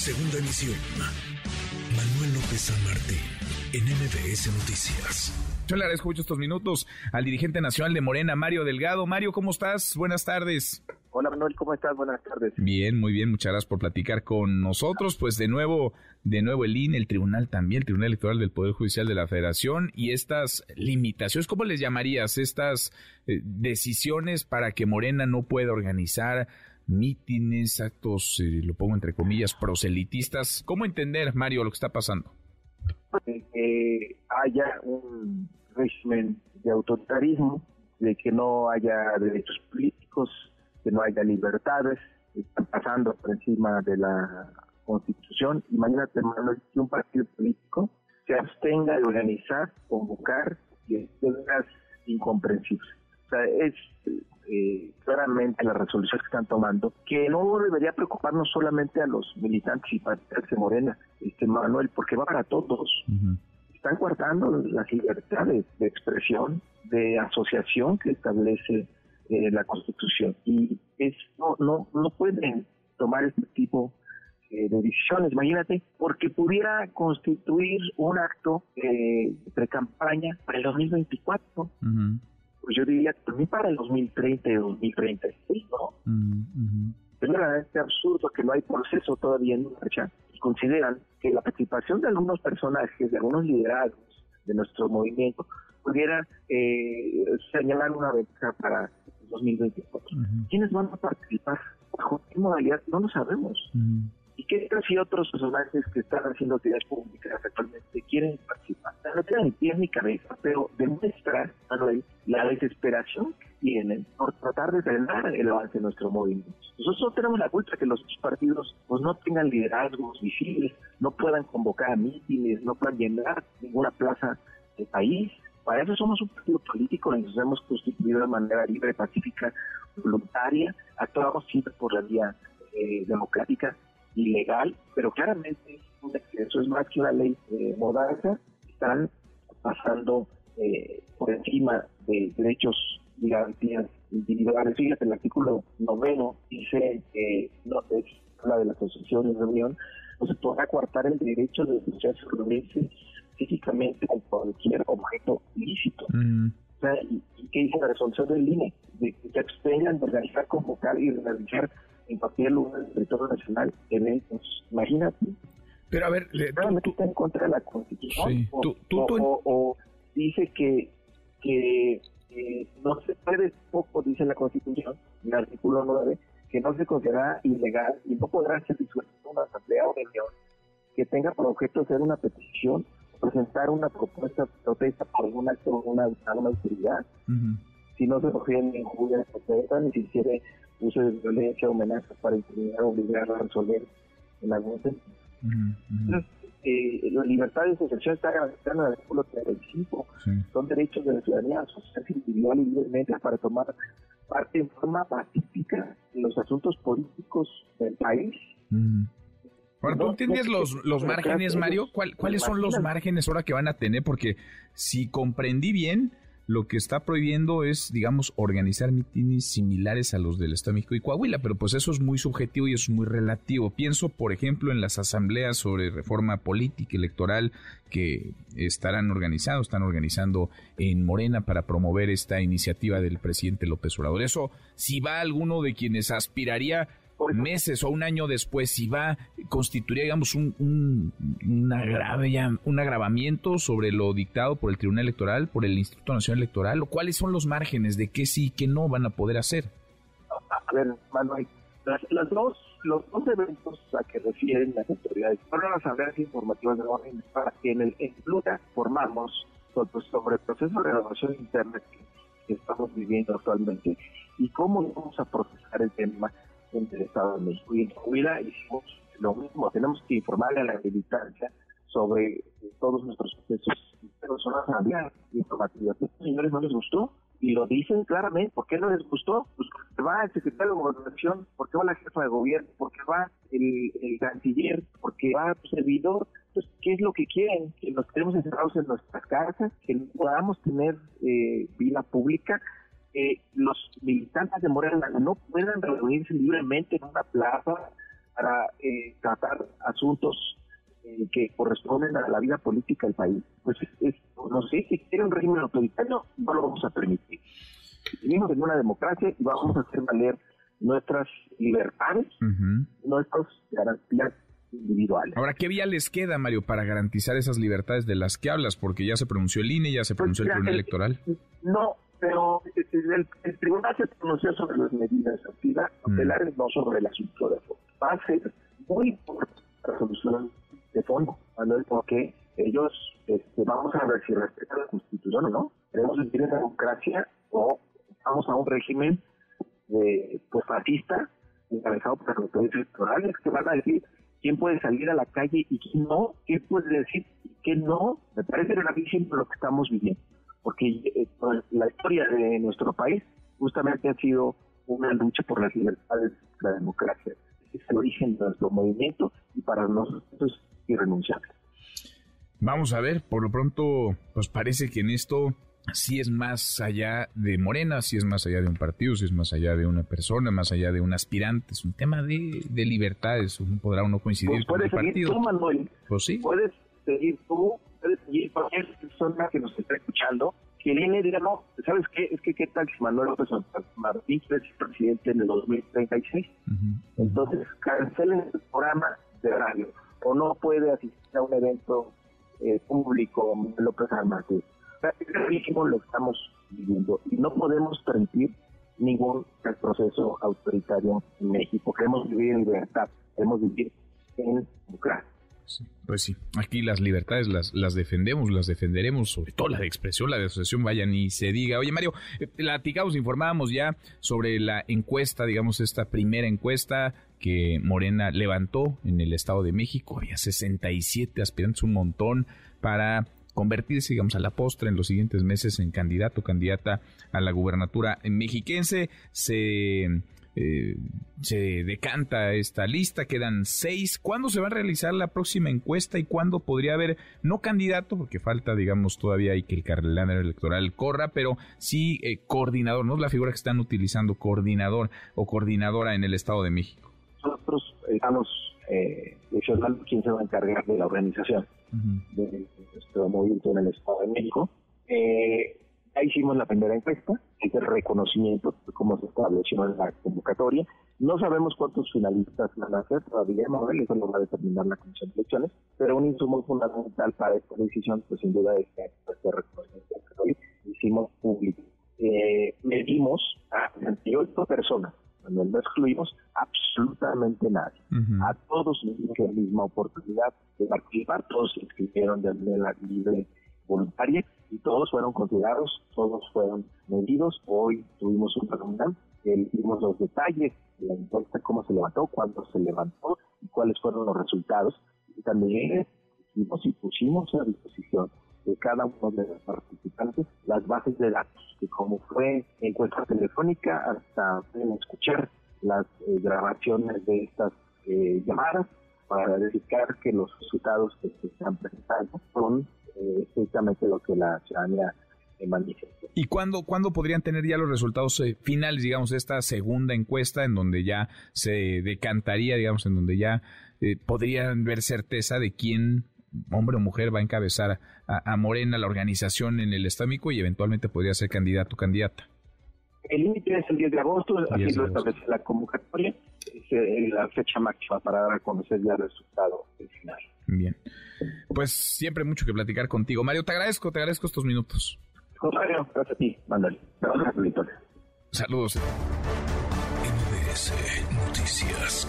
Segunda emisión. Manuel López San Martín, en MBS Noticias. Yo le agradezco mucho estos minutos al dirigente nacional de Morena, Mario Delgado. Mario, ¿cómo estás? Buenas tardes. Hola Manuel, ¿cómo estás? Buenas tardes. Bien, muy bien, muchas gracias por platicar con nosotros. Pues de nuevo, de nuevo el INE, el tribunal también, el Tribunal Electoral del Poder Judicial de la Federación y estas limitaciones, ¿cómo les llamarías? Estas eh, decisiones para que Morena no pueda organizar mítines, actos, eh, lo pongo entre comillas, proselitistas. ¿Cómo entender, Mario, lo que está pasando? Que haya un régimen de autoritarismo, de que no haya derechos políticos, que no haya libertades, están pasando por encima de la Constitución. Imagínate, Manuel, que un partido político se abstenga de organizar, convocar, y es incomprensible. O sea, es eh, claramente las resoluciones que están tomando, que no debería preocuparnos solamente a los militantes y partidos de Morena, este Manuel, porque va para todos. Están guardando las libertades de expresión, de asociación que establece eh, la Constitución. Y es, no, no, no pueden tomar este tipo eh, de decisiones, imagínate, porque pudiera constituir un acto de pre-campaña para el 2024 pues yo diría también para el 2030 y 2036, ¿no? Es verdaderamente absurdo que no hay proceso todavía en marcha y consideran que la participación de algunos personajes, de algunos liderazgos de nuestro movimiento, pudiera eh, señalar una ventaja para el 2024. ¿Quiénes van a participar? ¿Bajo qué modalidad? No lo sabemos. ¿Y qué tal si otros personajes que están haciendo actividades públicas actualmente quieren participar? No tienen ni pies ni cabeza, pero demuestra, Manuel, la desesperación que tienen por tratar de frenar el avance de nuestro movimiento. Nosotros no tenemos la culpa que los partidos pues, no tengan liderazgos visibles, no puedan convocar a mítines, no puedan llenar ninguna plaza del país. Para eso somos un partido político, nos hemos constituido de manera libre, pacífica, voluntaria, actuamos siempre por la vía eh, democrática ilegal, pero claramente eso es más que una ley eh, están pasando eh, por encima de derechos y garantías individuales. Fíjate, el artículo noveno dice que no es la de la asociación de reunión, no se podrá coartar el derecho de asociarse o reunirse físicamente con cualquier objeto ilícito. O sea, ¿y, qué dice la resolución del INE? De que se abstengan de organizar, convocar y realizar en cualquier lugar territorio nacional eventos. Imagínate. Pero a ver, tú, está en contra de la Constitución o, dice que, que no se puede, poco dice la Constitución, en el artículo 9, que no se considera ilegal y no podrá ser disuelta una asamblea o reunión que tenga por objeto hacer una petición, presentar una propuesta de protesta por algún acto o una, alguna autoridad. Si no se refiere en injurias ni si quiere uso de violencia o amenazas para intimidar o obligar a resolver en algún sentido. eh, la libertad de asociación está garantizada en el artículo 35. Son derechos de la ciudadanía asociarse individual y libremente para tomar parte en forma pacífica en los asuntos políticos del país. Bueno, ¿tú entiendes los, los márgenes, Mario? ¿Cuáles son los márgenes ahora que van a tener? Porque si comprendí bien, lo que está prohibiendo es, digamos, organizar mítines similares a los del Estado de México y Coahuila, pero pues eso es muy subjetivo y es muy relativo. Pienso, por ejemplo, en las asambleas sobre reforma política electoral que estarán organizados, están organizando en Morena para promover esta iniciativa del presidente López Obrador. Eso, si va alguno de quienes aspiraría meses o un año después, si va, constituiría, digamos, un, un, un agravamiento sobre lo dictado por el Tribunal Electoral, por el Instituto Nacional Electoral, o cuáles son los márgenes de qué sí y qué no van a poder hacer. A ver, Manuel, las, dos, los dos eventos a que refieren las autoridades fueron las asambleas informativas de orden para que en el en formamos sobre, sobre el proceso de renovación interna que, que estamos viviendo actualmente y cómo vamos a procesar el tema del Estado de México. Y en Coahuila hicimos lo mismo, tenemos que informarle a la militancia sobre todos nuestros procesos, pero son asambleas informativas. A estos señores no les gustó y lo dicen claramente. ¿Por qué no les gustó? Pues va el secretario de Gobernación, porque va la jefa de gobierno, porque va el, el canciller, porque va el servidor. Entonces, ¿qué es lo que quieren? Que nos quedemos encerrados en nuestras casas, que no podamos tener eh, vida pública que los militantes de Morena no puedan reunirse libremente en una plaza para eh, tratar asuntos eh, que corresponden a la vida política del país. Pues es, no sé, si quiere un régimen autoritario, no lo vamos a permitir. Vivimos en una democracia y vamos a hacer valer nuestras libertades, nuestras garantías individuales. Ahora, ¿qué vía les queda, Mario, para garantizar esas libertades de las que hablas? Porque ya se pronunció el INE, ya se pues pronunció el Tribunal Electoral. No, pero el, Tribunal se pronunció sobre las medidas activas tutelares, mm. no sobre el asunto de fondo. Va a ser muy importante la resolución de fondo, Manuel, porque ellos, este, vamos a ver si respetan la Constitución o no. Queremos vivir en democracia o vamos a un régimen de, pues, fascista, encabezado por los autoridades electorales, que van a decir quién puede salir a la calle y quién no, qué puede decir y qué no. Me parece gravísimo lo que estamos viviendo, porque eh, la historia de nuestro país justamente ha sido una lucha por las libertades, la democracia. Es el origen de nuestro movimiento y para nosotros es irrenunciable. Vamos a ver, por lo pronto, pues parece que en esto si es más allá de Morena, si es más allá de un partido, si es más allá de una persona, más allá de un aspirante, es un tema de, de libertades, podrá uno coincidir pues con el partido. Tú, Manuel, pues sí. Puedes seguir tú, puedes seguir cualquier persona que nos esté escuchando, que viene y diga, no, ¿sabes qué? Es que qué tal si Manuel López Martín es presidente en el 2036. Entonces, cancelen el programa de radio o no puede asistir a un evento eh, público López Martín es lo que estamos viviendo y no podemos permitir ningún proceso autoritario en México. Queremos vivir en libertad, queremos vivir en democracia. Pues sí, aquí las libertades las, defendemos, las defenderemos, sobre todo la de expresión, la de asociación, vaya ni se diga. Oye Mario, eh, platicamos, informábamos ya sobre la encuesta, digamos esta primera encuesta que Morena levantó en el Estado de México, había 67 aspirantes, un montón para convertirse, digamos, a la postre en los siguientes meses en candidato candidata a la gubernatura mexiquense. Se, eh, se decanta esta lista, quedan seis. ¿Cuándo se va a realizar la próxima encuesta y cuándo podría haber, no candidato, porque falta, digamos, todavía hay que el calendario electoral corra, pero sí eh, coordinador, ¿no? es La figura que están utilizando, coordinador o coordinadora en el Estado de México. Nosotros estamos eh, quién se va a encargar de la organización de nuestro movimiento en el Estado de México. Eh, ahí hicimos la primera encuesta, es el reconocimiento de cómo se estableció en la convocatoria. No sabemos cuántos finalistas van a ser todavía, no, eso lo va a determinar la Comisión de Elecciones, pero un insumo fundamental para esta decisión, pues sin duda es este reconocimiento que hicimos público. Eh, medimos a 28 personas cuando no excluimos absolutamente nadie. A todos les dimos la misma oportunidad de participar, todos se inscribieron de manera libre voluntaria y todos fueron considerados, todos fueron medidos. Hoy tuvimos un reunión, vimos los detalles de la encuesta, cómo se levantó, cuándo se levantó y cuáles fueron los resultados. Y también hicimos y pusimos a disposición de cada uno de los participantes las bases de datos, que como fue encuesta telefónica, hasta pueden escuchar las eh, grabaciones de estas eh, llamadas para verificar que los resultados que se están presentando son eh, exactamente lo que la ciudadanía manifiesta. ¿Y cuándo, cuándo podrían tener ya los resultados finales, digamos, de esta segunda encuesta en donde ya se decantaría, digamos, en donde ya podrían ver certeza de quién hombre o mujer va a encabezar a, Morena, la organización en el estámico y eventualmente podría ser candidato o candidata. El límite es el 10 de agosto, así lo establece la convocatoria, es eh, la fecha máxima para dar a conocer ya el resultado final. Bien, pues siempre mucho que platicar contigo. Mario, te agradezco, te agradezco estos minutos. Mario, gracias a ti, mándale. Saludos. NBS Noticias.